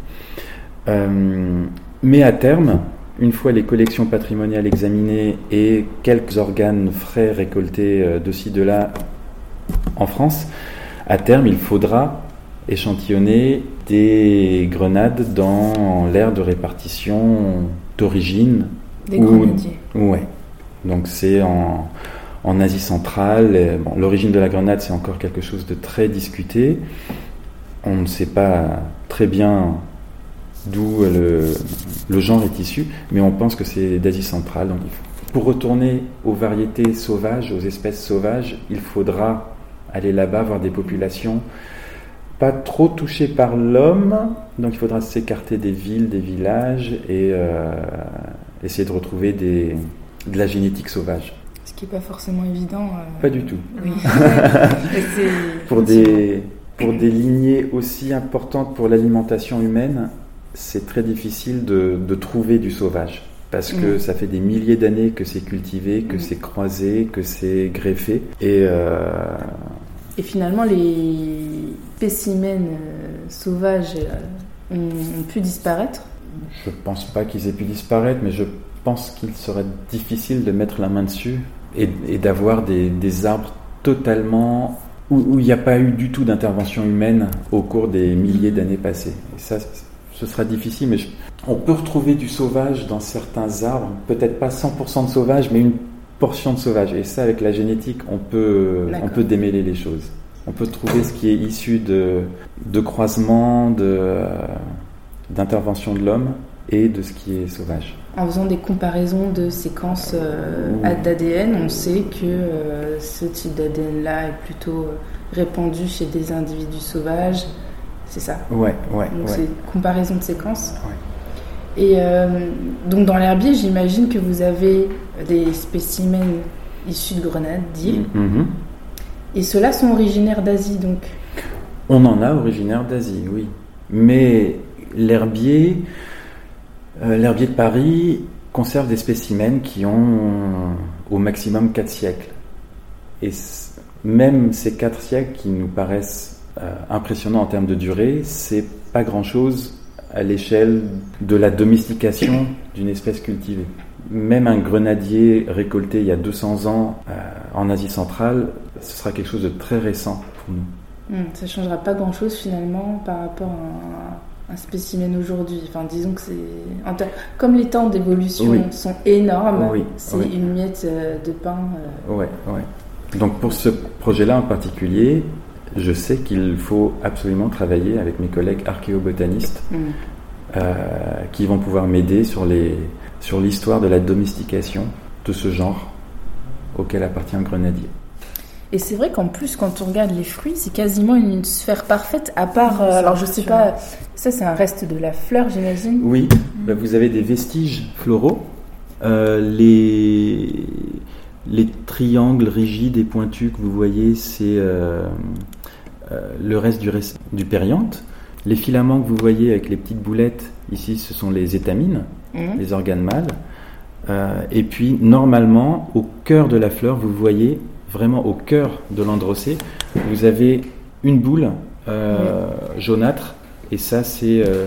Euh, mais à terme, une fois les collections patrimoniales examinées et quelques organes frais récoltés de de là en France, à terme, il faudra échantillonner des grenades dans l'aire de répartition d'origine. Des grenadiers. Ouais, donc c'est en, Asie centrale. L'origine de la grenade, c'est encore quelque chose de très discuté. On ne sait pas très bien d'où le, genre est issu, mais on pense que c'est d'Asie centrale. Donc, pour retourner aux variétés sauvages, aux espèces sauvages, il faudra aller là-bas, voir des populations pas trop touchées par l'homme, donc il faudra s'écarter des villes, des villages et euh, essayer de retrouver des, de la génétique sauvage. Ce qui n'est pas forcément évident. euh, Pas du tout. Oui. *laughs* Pour des, pour des lignées aussi importantes pour l'alimentation humaine, c'est très difficile de, de trouver du sauvage. Parce que ça fait des milliers d'années que c'est cultivé, que c'est croisé, que c'est greffé. Et euh, Et finalement, les spécimens euh, sauvages euh, ont, ont pu disparaître. je pense pas qu'ils aient pu disparaître, mais je pense qu'il serait difficile de mettre la main dessus et, et d'avoir des, des arbres totalement où où il n'y a pas eu du tout d'intervention humaine au cours des milliers d'années passées. Et ça, ce sera difficile, mais je- on peut retrouver du sauvage dans certains arbres, peut-être pas 100% de sauvage, mais une portion de sauvage. Et ça, avec la génétique, on peut, on peut démêler les choses. On peut trouver ce qui est issu de, de croisements, d'intervention de l'homme et de ce qui est sauvage. En faisant des comparaisons de séquences euh, d'ADN, on sait que euh, ce type d'ADN-là est plutôt euh, répandu chez des individus sauvages. C'est ça. Ouais, ouais, Donc ouais. c'est comparaison de séquences. Ouais. Et euh, donc dans l'herbier, j'imagine que vous avez des spécimens issus de Grenade, d'îles, Mhm. et ceux-là sont originaires d'Asie, donc. On en a originaire d'Asie, oui. Mais l'herbier, euh, l'herbier de Paris conserve des spécimens qui ont au maximum 4 siècles. Et c- même ces 4 siècles qui nous paraissent euh, impressionnants en termes de durée, c'est pas grand-chose à l'échelle de la domestication d'une espèce cultivée. Même un grenadier récolté il y a 200 ans euh, en Asie centrale, ce sera quelque chose de très récent pour nous. Hmm, ça changera pas grand-chose finalement par rapport à un, un spécimen aujourd'hui. Enfin, disons que c'est comme les temps d'évolution Oui. sont énormes. Oui, c'est oui. une miette euh, de pain. euh, Ouais, ouais. Donc pour ce projet-là en particulier, je sais qu'il faut absolument travailler avec mes collègues archéobotanistes hmm. euh, qui vont pouvoir m'aider sur les sur l'histoire de la domestication de ce genre auquel appartient le grenadier. Et c'est vrai qu'en plus, quand on regarde les fruits, c'est quasiment une, une sphère parfaite, à part. euh, alors, je sais impressionnant. pas, ça c'est un reste de la fleur, j'imagine. Oui, bah, vous avez des vestiges floraux. Euh, les, les triangles rigides et pointus que vous voyez, c'est le reste du, périanthe. Les filaments que vous voyez avec les petites boulettes, ici, ce sont les étamines, Hmm. les organes mâles. Euh, et puis, normalement, au cœur de la fleur, vous voyez, vraiment au cœur de l'androcée, vous avez une boule euh, jaunâtre, et ça, c'est euh,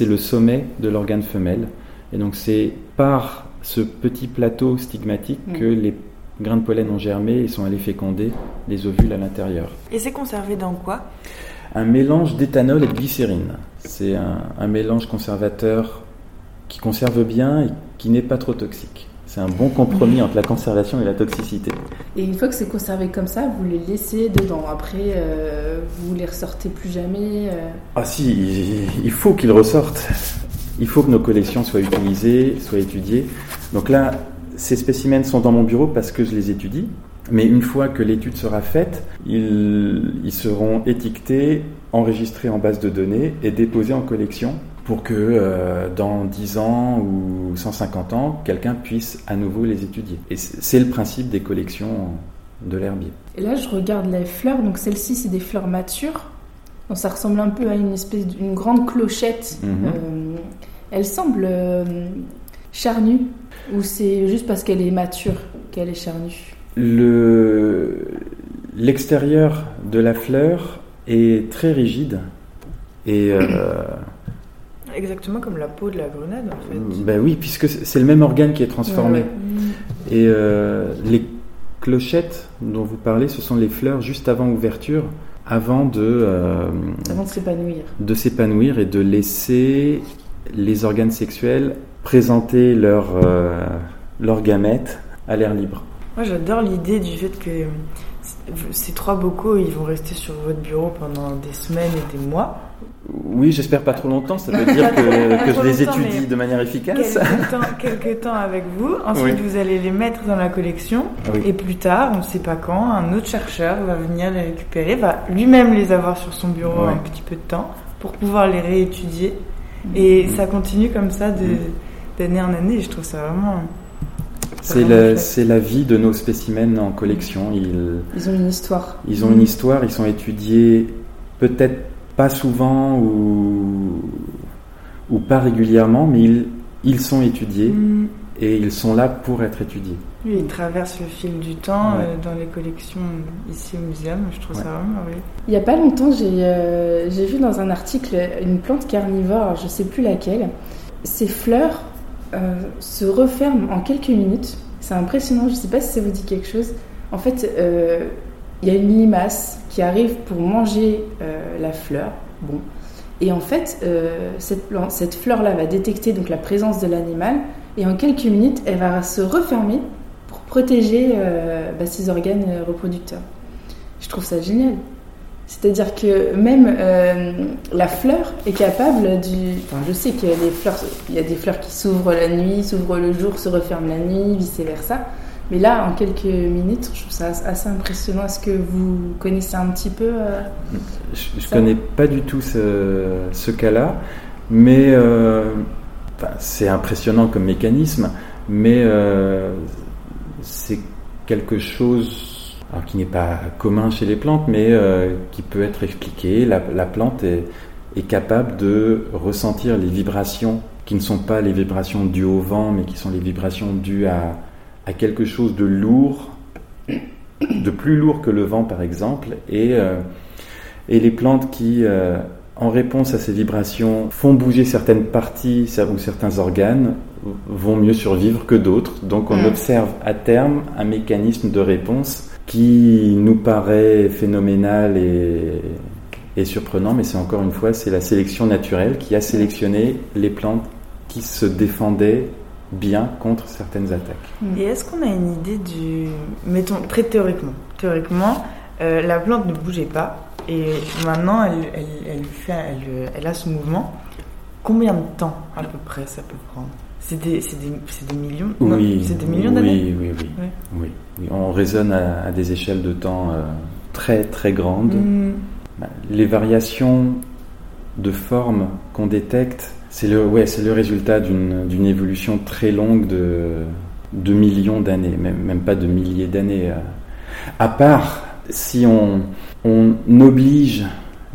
le sommet de l'organe femelle. Et donc, c'est par ce petit plateau stigmatique Mm. que les grains de pollen ont germé et sont allés féconder les ovules à l'intérieur. Et c'est conservé dans quoi? Un mélange d'éthanol et de glycérine. C'est un, un mélange conservateur qui conserve bien et qui n'est pas trop toxique. C'est un bon compromis entre la conservation et la toxicité. Et une fois que c'est conservé comme ça, vous les laissez dedans. Après, euh, vous les ressortez plus jamais. euh. Ah si, il, il faut qu'il ressorte. Il faut que nos collections soient utilisées, soient étudiées. Donc là, ces spécimens sont dans mon bureau parce que je les étudie. Mais une fois que l'étude sera faite, ils, ils seront étiquetés, enregistrés en base de données et déposés en collection pour que euh, dans 10 ans ou 150 ans, quelqu'un puisse à nouveau les étudier. Et c'est le principe des collections de l'herbier. Et là, je regarde les fleurs. Donc, celles-ci, c'est des fleurs matures. Donc, ça ressemble un peu à une espèce d'une grande clochette. Mhm. Euh, elle semble euh, charnue. Ou c'est juste parce qu'elle est mature qu'elle est charnue Le- L'extérieur de la fleur est très rigide et euh, Exactement comme la peau de la grenade en fait. ben oui puisque c'est le même organe qui est transformé Ouais, et euh, les clochettes dont vous parlez ce sont les fleurs juste avant ouverture avant de euh, Avant de s'épanouir. de s'épanouir et de laisser les organes sexuels présenter leur euh, leurs gamètes à l'air libre. Moi j'adore l'idée du fait que ces trois bocaux, ils vont rester sur votre bureau pendant des semaines et des mois. Oui, j'espère pas trop longtemps. Ça veut dire que, *laughs* que je les étudie de manière efficace. Quelques *laughs* temps, quelques temps avec vous. Ensuite, vous allez les mettre dans la collection. Et plus tard, on ne sait pas quand, un autre chercheur va venir les récupérer, va lui-même les avoir sur son bureau un petit peu de temps pour pouvoir les réétudier. Et ça continue comme ça mm. d'année en année. Je trouve ça vraiment. C'est la, vie de nos spécimens en collection. Ils, ils ont une histoire. Ils ont une histoire, ils sont étudiés peut-être pas souvent ou, ou pas régulièrement, mais ils, ils sont étudiés mm. Et ils sont là pour être étudiés. Oui, ils traversent le fil du temps euh, dans les collections ici au muséum. Je trouve ça vraiment oui. Il n'y a pas longtemps, euh, j'ai vu dans un article une plante carnivore, je ne sais plus laquelle. Ses fleurs euh, se referment en quelques minutes. C'est impressionnant, je ne sais pas si ça vous dit quelque chose. En fait, il y a une limace qui arrive pour manger euh, la fleur. Bon. Et en fait, euh, cette, cette fleur-là va détecter donc la présence de l'animal et en quelques minutes, elle va se refermer pour protéger euh, bah, ses organes reproducteurs. Je trouve ça génial. C'est-à-dire que même la fleur est capable du. Enfin, je sais qu'il y a des fleurs, il y a des fleurs qui s'ouvrent la nuit, s'ouvrent le jour, se referment la nuit, vice versa. Mais là, en quelques minutes, je trouve ça assez impressionnant. Est-ce que vous connaissez un petit peu euh, Je ne connais pas du tout ce, cas-là, mais euh, c'est impressionnant comme mécanisme, mais euh, c'est quelque chose qui n'est pas commun chez les plantes, mais qui peut être expliqué. La, plante est, capable de ressentir les vibrations qui ne sont pas les vibrations dues au vent, mais qui sont les vibrations dues à quelque chose de lourd, de plus lourd que le vent par exemple, et, euh, les plantes qui, euh, en réponse à ces vibrations, font bouger certaines parties ou certains organes, vont mieux survivre que d'autres. Donc on mm. observe à terme un mécanisme de réponse qui nous paraît phénoménal et, et surprenant, mais c'est encore une fois, c'est la sélection naturelle qui a sélectionné les plantes qui se défendaient bien contre certaines attaques. Et est-ce qu'on a une idée du... Mettons, très théoriquement. Théoriquement, euh, la plante ne bougeait pas et maintenant elle, elle, fait, elle, a ce mouvement. Combien de temps à peu près ça peut prendre? C'est des, des, millions? Oui, c'est des millions d'années? oui, oui, oui, oui, On raisonne à, des échelles de temps euh, très très grandes. Mm. Les variations de forme qu'on détecte c'est le, ouais, le résultat d'une évolution très longue de, de millions d'années, même, même, pas de milliers d'années. Euh. À part si on, on oblige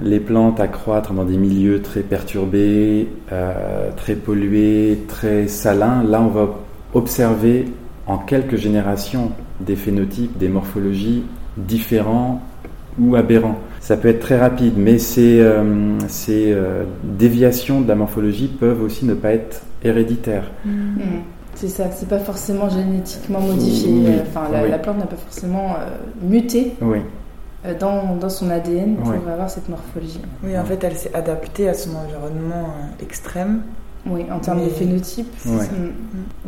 les plantes à croître dans des milieux très perturbés, euh, très pollués, très salins, là on va observer en quelques générations des phénotypes, des morphologies différents ou aberrants. Ça peut être très rapide, mais ces, euh, ces euh, déviations de la morphologie peuvent aussi ne pas être héréditaires. Mm. Mm. C'est ça, c'est pas forcément génétiquement modifié. Enfin, la, plante n'a pas forcément muté dans, dans, son ADN pour avoir cette morphologie. Oui, en fait, elle s'est adaptée à son environnement extrême. Oui, en termes de phénotype mm.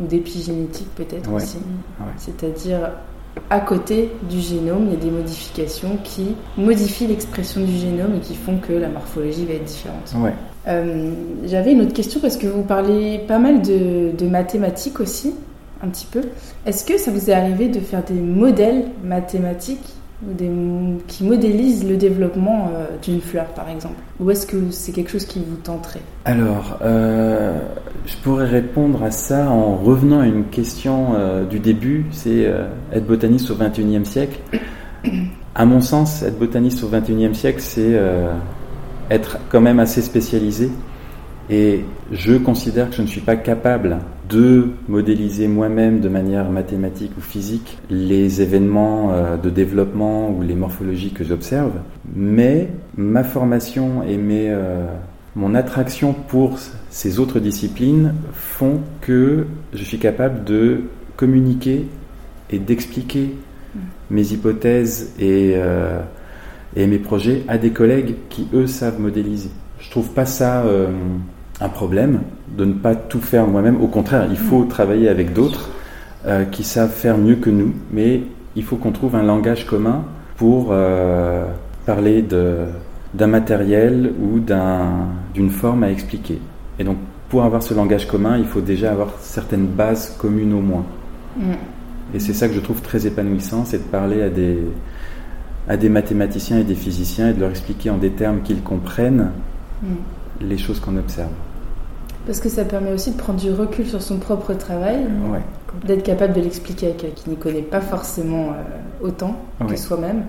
ou d'épigénétique peut-être aussi. C'est-à-dire à côté du génome, il y a des modifications qui modifient l'expression du génome et qui font que la morphologie va être différente. Euh, j'avais une autre question parce que vous parlez pas mal de mathématiques aussi, un petit peu. Est-ce que ça vous est arrivé de faire des modèles mathématiques qui modélisent le développement euh, d'une fleur, par exemple Ou est-ce que c'est quelque chose qui vous tenterait? Alors, euh, je pourrais répondre à ça en revenant à une question euh, du début, c'est être botaniste au XXIe siècle. À mon sens, être botaniste au XXIe siècle, c'est être quand même assez spécialisé. Et je considère que je ne suis pas capable de modéliser moi-même de manière mathématique ou physique les événements euh, de développement ou les morphologies que j'observe, mais ma formation et mes, euh, mon attraction pour ces autres disciplines font que je suis capable de communiquer et d'expliquer mes hypothèses et, euh, et, mes projets à des collègues qui, eux, savent modéliser. Je trouve pas ça un problème de ne pas tout faire moi-même. Au contraire, il faut travailler avec d'autres euh, qui savent faire mieux que nous, mais il faut qu'on trouve un langage commun pour parler d'un matériel ou d'une forme à expliquer. Et donc, pour avoir ce langage commun, il faut déjà avoir certaines bases communes au moins. Mm. Et c'est ça que je trouve très épanouissant, c'est de parler à des, à des mathématiciens et des physiciens et de leur expliquer en des termes qu'ils comprennent mm. Les choses qu'on observe. Parce que ça permet aussi de prendre du recul sur son propre travail, d'être capable de l'expliquer à quelqu'un qui n'y connaît pas forcément euh, autant que soi-même.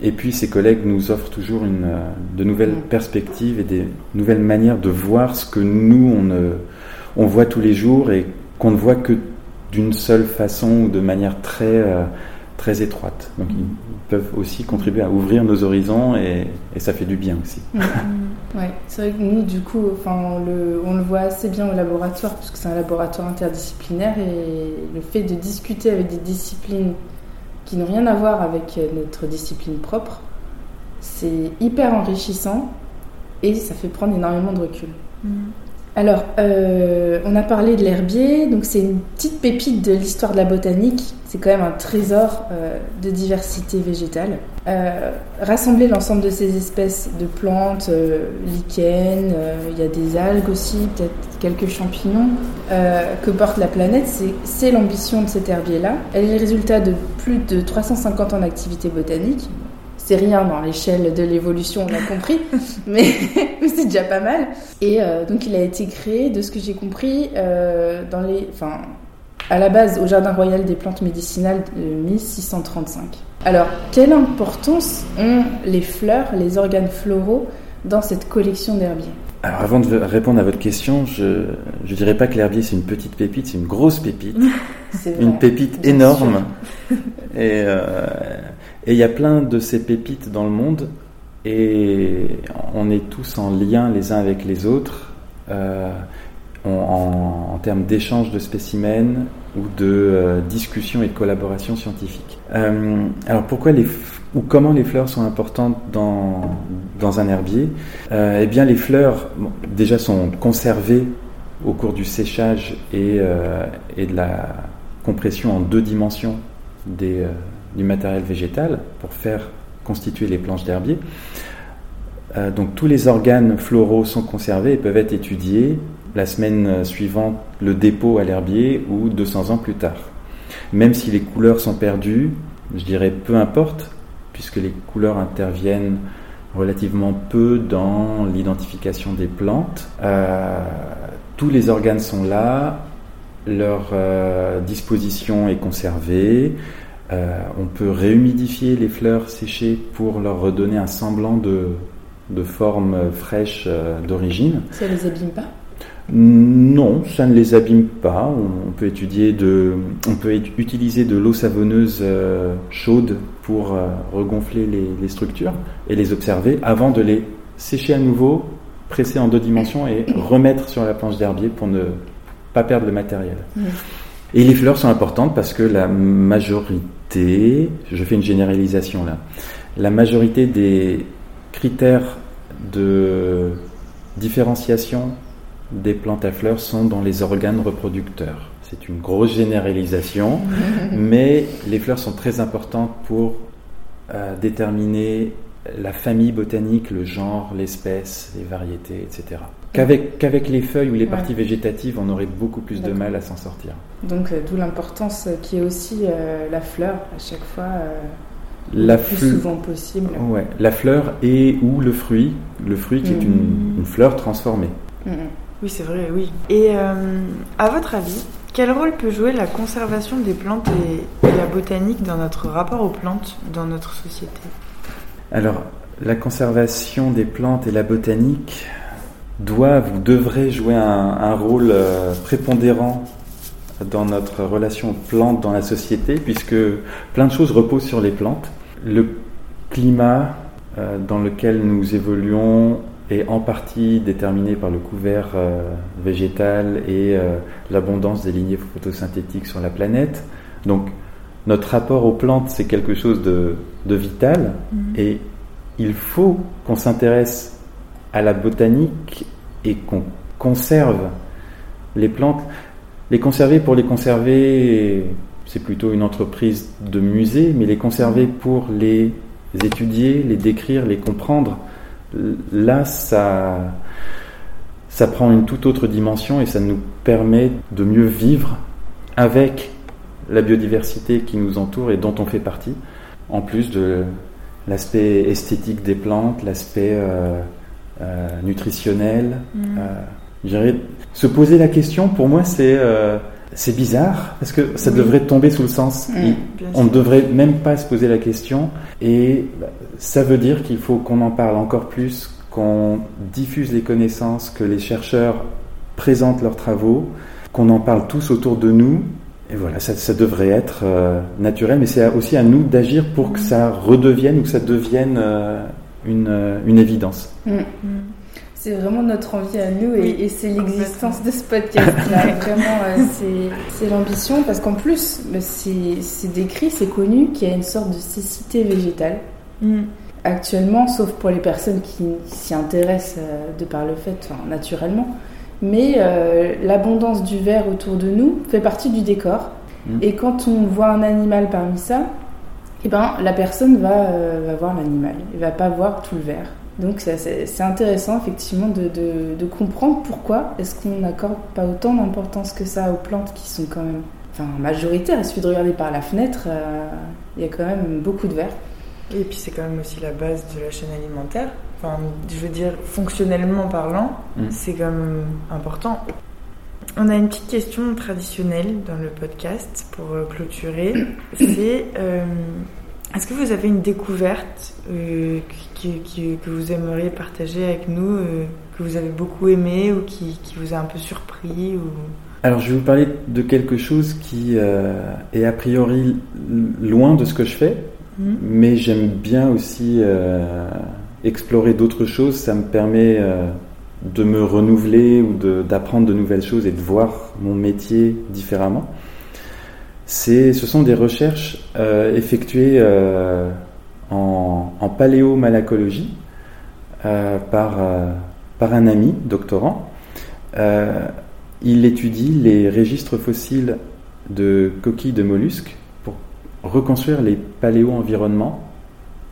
Et puis ces collègues nous offrent toujours une, euh, de nouvelles mm. perspectives et des nouvelles manières de voir ce que nous, on, on voit tous les jours et qu'on ne voit que d'une seule façon ou de manière très, euh, très étroite. Donc ils peuvent aussi contribuer à ouvrir nos horizons et, et ça fait du bien aussi. Ouais, c'est vrai que nous, du coup, enfin, on, le, on le voit assez bien au laboratoire, parce que c'est un laboratoire interdisciplinaire et le fait de discuter avec des disciplines qui n'ont rien à voir avec euh, notre discipline propre, c'est hyper enrichissant et ça fait prendre énormément de recul. Mm. Alors, euh, on a parlé de l'herbier, donc c'est une petite pépite de l'histoire de la botanique. C'est quand même un trésor euh, de diversité végétale. Euh, rassembler l'ensemble de ces espèces de plantes, lichens, il y a des algues aussi, peut-être quelques champignons que porte la planète, c'est l'ambition de cet herbier-là. Elle est le résultat de plus de 350 ans d'activité botanique c'est rien dans l'échelle de l'évolution, on a compris, *laughs* mais, c'est déjà pas mal. Et euh, donc il a été créé, de ce que j'ai compris, euh, dans les, enfin, à la base au Jardin royal des plantes médicinales de 1635. Alors, quelle importance ont les fleurs, les organes floraux dans cette collection d'herbiers? Alors avant de répondre à votre question, je ne dirais pas que l'herbier c'est une petite pépite, c'est une grosse pépite, *laughs* une pépite énorme. *laughs* Et euh, et il y a plein de ces pépites dans le monde et on est tous en lien les uns avec les autres euh, en, termes d'échange de spécimens ou de euh, discussion et de collaboration scientifique. Euh, alors pourquoi les ou comment les fleurs sont importantes dans, dans un herbier? Eh bien les fleurs déjà sont conservées au cours du séchage et, et de la compression en deux dimensions des, du matériel végétal pour faire constituer les planches d'herbier. Euh, donc tous les organes floraux sont conservés et peuvent être étudiés la semaine suivante le dépôt à l'herbier ou 200 ans plus tard. Même si les couleurs sont perdues, je dirais peu importe, puisque les couleurs interviennent relativement peu dans l'identification des plantes. Euh, tous les organes sont là, leur euh, disposition est conservée, euh, on peut réhumidifier les fleurs séchées pour leur redonner un semblant de, forme fraîche euh, d'origine. Ça ne les abîme pas? Non, ça ne les abîme pas. On, peut étudier de, on peut utiliser de l'eau savonneuse euh, chaude pour regonfler les, structures et les observer avant de les sécher à nouveau, presser en deux dimensions et remettre sur la planche d'herbier pour ne pas perdre le matériel. Et les fleurs sont importantes parce que la majorité je fais une généralisation là, la majorité des critères de différenciation des plantes à fleurs sont dans les organes reproducteurs. C'est une grosse généralisation, *laughs* mais les fleurs sont très importantes pour euh, déterminer la famille botanique, le genre, l'espèce, les variétés, etc. Qu'avec les feuilles ou les parties végétatives, on aurait beaucoup plus de mal à s'en sortir. Donc euh, d'où l'importance qui est aussi euh, la fleur à chaque fois. Euh, le plus souvent possible. Ouais, la fleur et ou le fruit, le fruit qui est une, mm. fleur transformée. Mm. Oui, c'est vrai, oui. Et à votre avis, quel rôle peut jouer la conservation des plantes et, et la botanique dans notre rapport aux plantes dans notre société? Alors, la conservation des plantes et la botanique, doivent ou devraient jouer un, rôle euh, prépondérant dans notre relation plante dans la société, puisque plein de choses reposent sur les plantes. Le climat euh, dans lequel nous évoluons est en partie déterminé par le couvert euh, végétal et l'abondance des lignées photosynthétiques sur la planète. Donc notre rapport aux plantes, c'est quelque chose de, vital mm-hmm. et il faut qu'on s'intéresse à la botanique et qu'on conserve les plantes. Les conserver pour les conserver, c'est plutôt une entreprise de musée, mais les conserver pour les étudier, les décrire, les comprendre, là, ça, ça prend une toute autre dimension et ça nous permet de mieux vivre avec la biodiversité qui nous entoure et dont on fait partie, en plus de l'aspect esthétique des plantes, l'aspect euh, euh, nutritionnel. Mm. Euh, se poser la question, pour moi, c'est c'est bizarre parce que ça devrait tomber sous le sens. Mm. on ne devrait même pas se poser la question et bah, ça veut dire qu'il faut qu'on en parle encore plus, qu'on diffuse les connaissances, que les chercheurs présentent leurs travaux, qu'on en parle tous autour de nous. Et voilà, ça, devrait être euh, naturel, mais c'est aussi à nous d'agir pour que ça redevienne ou que ça devienne euh, une, euh, une, évidence. Mm. Mm. C'est vraiment notre envie à nous et, c'est l'existence de ce podcast-là. *laughs* vraiment, c'est l'ambition parce qu'en plus, bah, c'est décrit, c'est connu qu'il y a une sorte de cécité végétale. Mm. Actuellement, sauf pour les personnes qui s'y intéressent de par le fait, naturellement, mais euh, l'abondance du verre autour de nous fait partie du décor. Mm. Et quand on voit un animal parmi ça, eh ben, la personne va, euh, va voir l'animal, elle va pas voir tout le verre. Donc c'est intéressant effectivement de, de, comprendre pourquoi est-ce qu'on n'accorde pas autant d'importance que ça aux plantes qui sont quand même enfin, majoritaires. Il suffit de regarder par la fenêtre, euh, il y a quand même beaucoup de verre. Et puis c'est quand même aussi la base de la chaîne alimentaire. Enfin, je veux dire, fonctionnellement parlant, mm. c'est quand même important. On a une petite question traditionnelle dans le podcast pour euh, clôturer. *clears throat* C'est euh, est-ce que vous avez une découverte euh, que vous aimeriez partager avec nous, que vous avez beaucoup aimé ou qui, vous a un peu surpris ou... Alors je vais vous parler de quelque chose qui est a priori loin de ce que je fais, mm. mais j'aime bien aussi explorer d'autres choses, ça me permet de me renouveler ou d'apprendre de, nouvelles choses et de voir mon métier différemment. Ce sont des recherches euh, effectuées euh, en, paléomalacologie par, par un ami doctorant. il étudie les registres fossiles de coquilles de mollusques pour reconstruire les paléo-environnements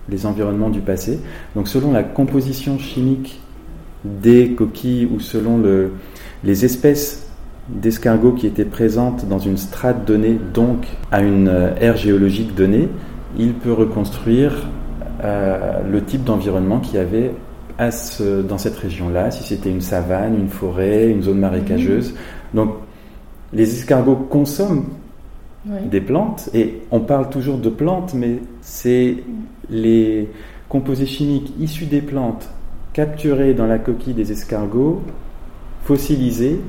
les environnements du passé. Donc selon la composition chimique des coquilles ou selon le, les espèces d'escargots qui étaient présentes dans une strate donnée, donc à une euh, ère géologique donnée, il peut reconstruire euh, le type d'environnement qu'il y avait à ce, dans cette région-là, si c'était une savane, une forêt, une zone marécageuse. Mmh. Donc les escargots consomment des plantes, et on parle toujours de plantes, mais c'est les composés chimiques issus des plantes capturés dans la coquille des escargots, fossilisés,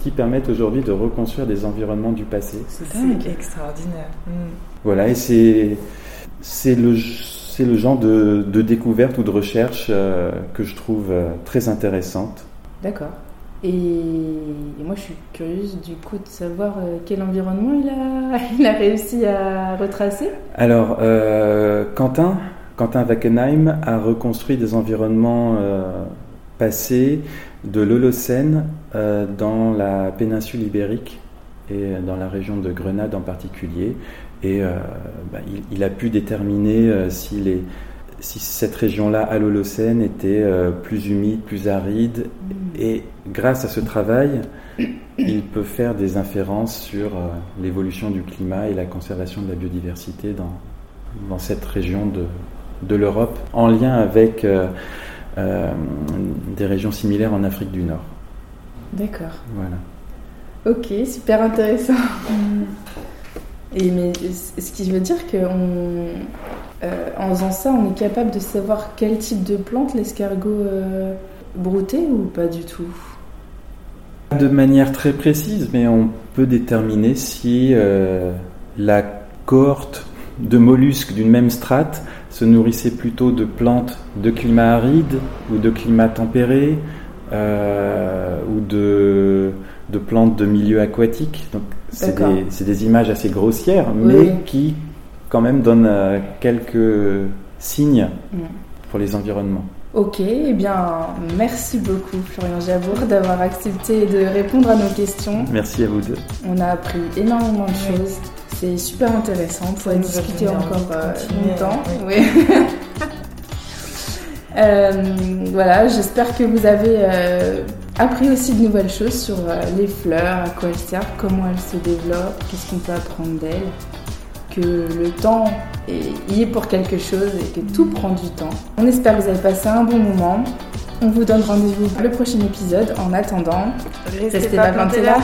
qui permettent aujourd'hui de reconstruire des environnements du passé. C'est extraordinaire. Mm. Voilà, et c'est, c'est, le, c'est le genre de, de, découverte ou de recherche euh, que je trouve euh, très intéressante. D'accord. Et, moi, je suis curieuse du coup de savoir euh, quel environnement il a, *laughs* il a réussi à retracer? Alors, euh, Quentin, Quentin Wackenheim a reconstruit des environnements euh, passés de l'Holocène dans la péninsule ibérique et dans la région de Grenade en particulier. Et bah, il, il, a pu déterminer si les si cette région-là, à l'Holocène, était euh, plus humide, plus aride, mm. et grâce à ce travail, il peut faire des inférences sur euh, l'évolution du climat et la conservation de la biodiversité dans, dans cette région de, de l'Europe, en lien avec euh, des régions similaires en Afrique du Nord. D'accord. Voilà. Ok, super intéressant. Et mais ce qui veut dire qu'on euh, en faisant ça, on est capable de savoir quel type de plante l'escargot euh, broutait ou pas du tout? De manière très précise, mais on peut déterminer si euh, la cohorte de mollusques d'une même strate se nourrissait plutôt de plantes de climat aride ou de climat tempéré ou de, plantes de milieu aquatique. Donc c'est des, des, images assez grossières, mais qui quand même donne euh, quelques signes pour les environnements. Ok, eh bien, merci beaucoup Florian Jabour d'avoir accepté de répondre à nos questions. Merci à vous deux. On a appris énormément de choses. C'est super intéressant, on pourrait discuter encore euh, longtemps. Oui. *laughs* Euh, voilà, j'espère que vous avez euh, appris aussi de nouvelles choses sur les fleurs, à quoi elles servent, comment elles se développent, qu'est-ce qu'on peut apprendre d'elles, que le temps est, y est pour quelque chose et que tout prend du temps. On espère que vous avez passé un bon moment. On vous donne rendez-vous pour le prochain épisode. En attendant, restez, pas plantés là.